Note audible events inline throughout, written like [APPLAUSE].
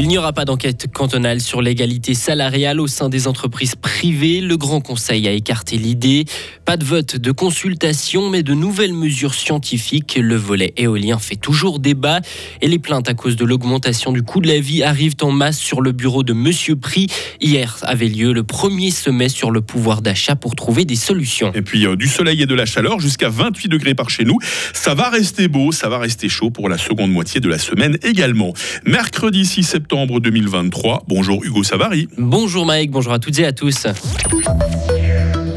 Il n'y aura pas d'enquête cantonale sur l'égalité salariale au sein des entreprises privées. Le Grand Conseil a écarté l'idée. Pas de vote de consultation, mais de nouvelles mesures scientifiques. Le volet éolien fait toujours débat et les plaintes à cause de l'augmentation du coût de la vie arrivent en masse sur le bureau de Monsieur Prix. Hier avait lieu le premier sommet sur le pouvoir d'achat pour trouver des solutions. Et puis euh, du soleil et de la chaleur jusqu'à 28 degrés par chez nous. Ça va rester beau, ça va rester chaud pour la seconde moitié de la semaine également. Mercredi 6 septembre 2023. Bonjour Hugo Savary. Bonjour Mike, bonjour à toutes et à tous.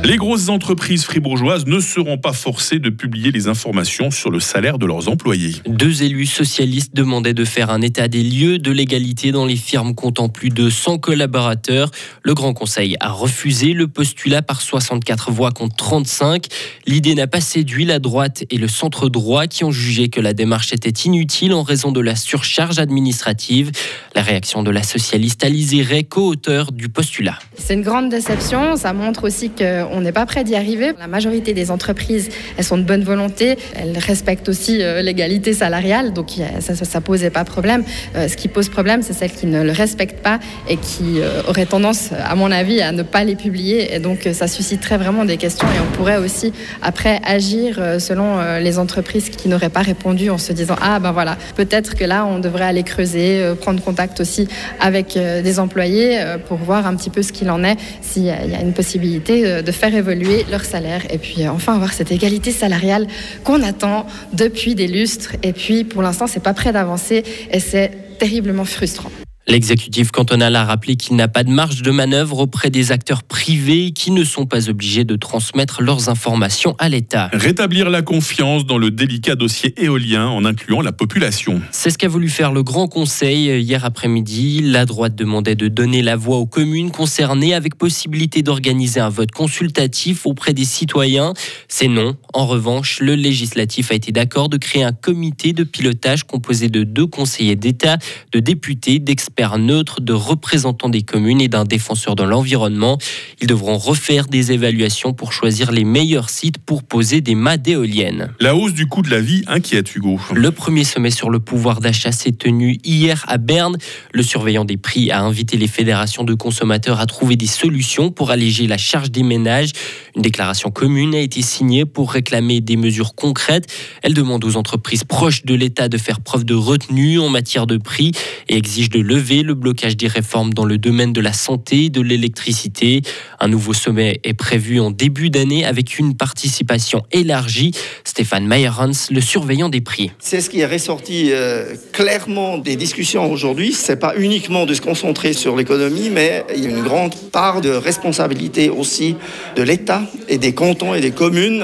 Les grosses entreprises fribourgeoises ne seront pas forcées de publier les informations sur le salaire de leurs employés. Deux élus socialistes demandaient de faire un état des lieux de l'égalité dans les firmes comptant plus de 100 collaborateurs. Le Grand Conseil a refusé le postulat par 64 voix contre 35. L'idée n'a pas séduit la droite et le centre droit qui ont jugé que la démarche était inutile en raison de la surcharge administrative. La réaction de la socialiste Alizé Ray, co-auteur du postulat. C'est une grande déception. Ça montre aussi que on n'est pas prêt d'y arriver. La majorité des entreprises, elles sont de bonne volonté, elles respectent aussi euh, l'égalité salariale, donc ça, ça, posait pas problème. Euh, ce qui pose problème, c'est celles qui ne le respectent pas et qui euh, auraient tendance, à mon avis, à ne pas les publier. Et donc ça susciterait vraiment des questions et on pourrait aussi après agir selon les entreprises qui n'auraient pas répondu en se disant ah ben voilà, peut-être que là on devrait aller creuser, prendre contact aussi avec des employés pour voir un petit peu ce qu'il en est, s'il y a une possibilité de faire faire évoluer leur salaire et puis euh, enfin avoir cette égalité salariale qu'on attend depuis des lustres. Et puis pour l'instant, c'est pas prêt d'avancer et c'est terriblement frustrant. L'exécutif cantonal a rappelé qu'il n'a pas de marge de manœuvre auprès des acteurs privés qui ne sont pas obligés de transmettre leurs informations à l'État. Rétablir la confiance dans le délicat dossier éolien en incluant la population. C'est ce qu'a voulu faire le Grand Conseil hier après-midi. La droite demandait de donner la voix aux communes concernées avec possibilité d'organiser un vote consultatif auprès des citoyens. C'est non. En revanche, le législatif a été d'accord de créer un comité de pilotage composé de deux conseillers d'État, de députés, d'experts experts neutres, de représentants des communes et d'un défenseur de l'environnement. Ils devront refaire des évaluations pour choisir les meilleurs sites pour poser des mâts d'éoliennes. La hausse du coût de la vie inquiète Hugo. Le premier sommet sur le pouvoir d'achat s'est tenu hier à Berne. Le surveillant des prix a invité les fédérations de consommateurs à trouver des solutions pour alléger la charge des ménages. Une déclaration commune a été signée pour réclamer des mesures concrètes. Elle demande aux entreprises proches de l'État de faire preuve de retenue en matière de prix et exige de lever le blocage des réformes dans le domaine de la santé et de l'électricité. Un nouveau sommet est prévu en début d'année avec une participation élargie. Stéphane Meyerhans, le surveillant des prix. C'est ce qui est ressorti euh, clairement des discussions aujourd'hui. C'est pas uniquement de se concentrer sur l'économie, mais il y a une grande part de responsabilité aussi de l'État et des cantons et des communes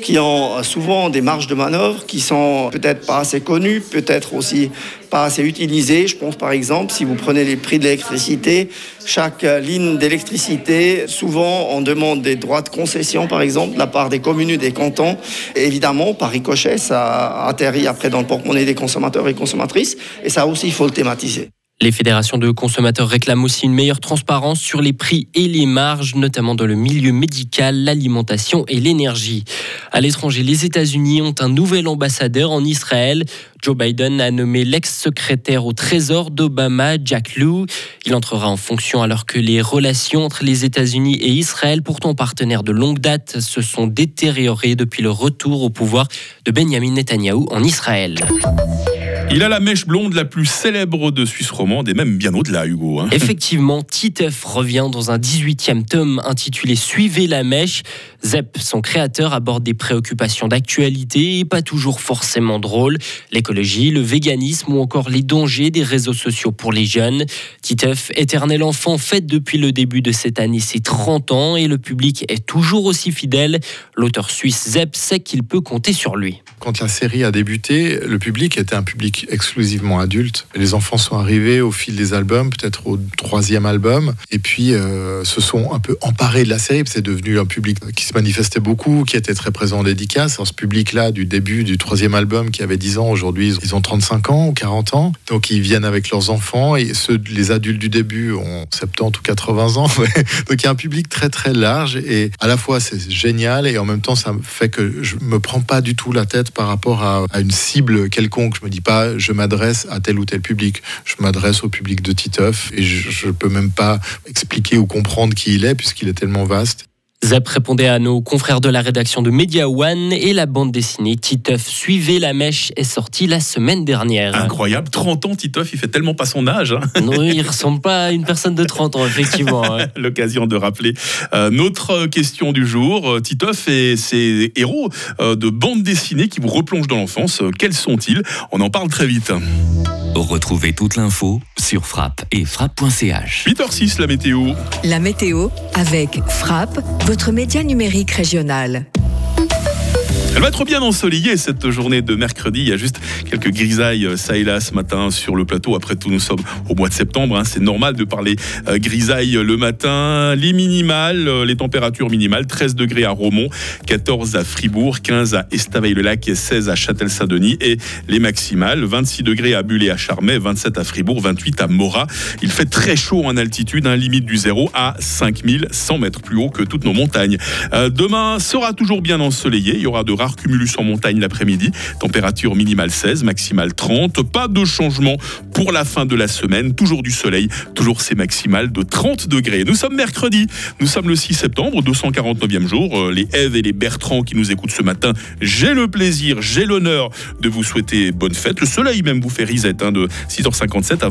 qui ont souvent des marges de manœuvre qui sont peut-être pas assez connues, peut-être aussi pas assez utilisées. Je pense par exemple, si vous prenez les prix de l'électricité, chaque ligne d'électricité, souvent on demande des droits de concession par exemple de la part des communes et des cantons. évidemment, par ricochet, ça atterrit après dans le porte-monnaie des consommateurs et consommatrices. Et ça aussi, il faut le thématiser. Les fédérations de consommateurs réclament aussi une meilleure transparence sur les prix et les marges, notamment dans le milieu médical, l'alimentation et l'énergie. À l'étranger, les États-Unis ont un nouvel ambassadeur en Israël. Joe Biden a nommé l'ex-secrétaire au Trésor d'Obama, Jack Lew. Il entrera en fonction alors que les relations entre les États-Unis et Israël, pourtant partenaires de longue date, se sont détériorées depuis le retour au pouvoir de Benjamin Netanyahou en Israël. Il a la mèche blonde la plus célèbre de Suisse romande et même bien au-delà, Hugo. Hein. Effectivement, Titeuf revient dans un 18e tome intitulé Suivez la mèche. Zep, son créateur, aborde des préoccupations d'actualité et pas toujours forcément drôles. L'écologie, le véganisme ou encore les dangers des réseaux sociaux pour les jeunes. Titeuf, éternel enfant, fête depuis le début de cette année ses 30 ans et le public est toujours aussi fidèle. L'auteur suisse Zep sait qu'il peut compter sur lui. Quand la série a débuté, le public était un public exclusivement adulte. Les enfants sont arrivés au fil des albums, peut-être au troisième album, et puis euh, se sont un peu emparés de la série. C'est devenu un public qui se manifestait beaucoup, qui était très présent en dédicace. Dans ce public-là, du début du troisième album, qui avait 10 ans, aujourd'hui ils ont 35 ans ou 40 ans. Donc ils viennent avec leurs enfants, et les adultes du début ont 70 ou 80 ans. [LAUGHS] Donc il y a un public très très large, et à la fois c'est génial, et en même temps ça fait que je me prends pas du tout la tête par rapport à, à une cible quelconque. Je me dis pas je m'adresse à tel ou tel public. Je m'adresse au public de Titeuf et je ne peux même pas expliquer ou comprendre qui il est puisqu'il est tellement vaste. Zep répondait à nos confrères de la rédaction de Media One et la bande dessinée Titeuf Suivez la mèche est sortie la semaine dernière. Incroyable, 30 ans, Titeuf, il fait tellement pas son âge. Hein. Non, il ressemble pas à une personne de 30 ans, effectivement. [LAUGHS] L'occasion de rappeler euh, notre question du jour. Euh, Titeuf et ses héros euh, de bande dessinée qui vous replongent dans l'enfance, quels sont-ils? On en parle très vite. Retrouvez toute l'info sur frappe et frappe.ch. 8h06, la météo. La météo avec Frappe, votre média numérique régional. Elle va être bien ensoleillée cette journée de mercredi. Il y a juste quelques grisailles euh, ça et là ce matin sur le plateau. Après tout, nous sommes au mois de septembre. Hein. C'est normal de parler euh, grisailles le matin. Les minimales, euh, les températures minimales 13 degrés à Romont, 14 à Fribourg, 15 à Estavayer-le-Lac et 16 à Châtel-Saint-Denis. Et les maximales 26 degrés à Bulle et à Charmey, 27 à Fribourg, 28 à Morat. Il fait très chaud en altitude, un limite du zéro à 5100 mètres plus haut que toutes nos montagnes. demain sera toujours bien ensoleillé. Il y aura de rares cumulus en montagne l'après-midi. Température minimale 16, maximale 30. Pas de changement pour la fin de la semaine. Toujours du soleil, toujours ces maximales de 30 degrés. Nous sommes mercredi, nous sommes le 6 septembre, 249e jour. Euh, les Eve et les Bertrand qui nous écoutent ce matin, j'ai le plaisir, j'ai l'honneur de vous souhaiter bonne fête. Le soleil même vous fait risette hein, de 6h57 à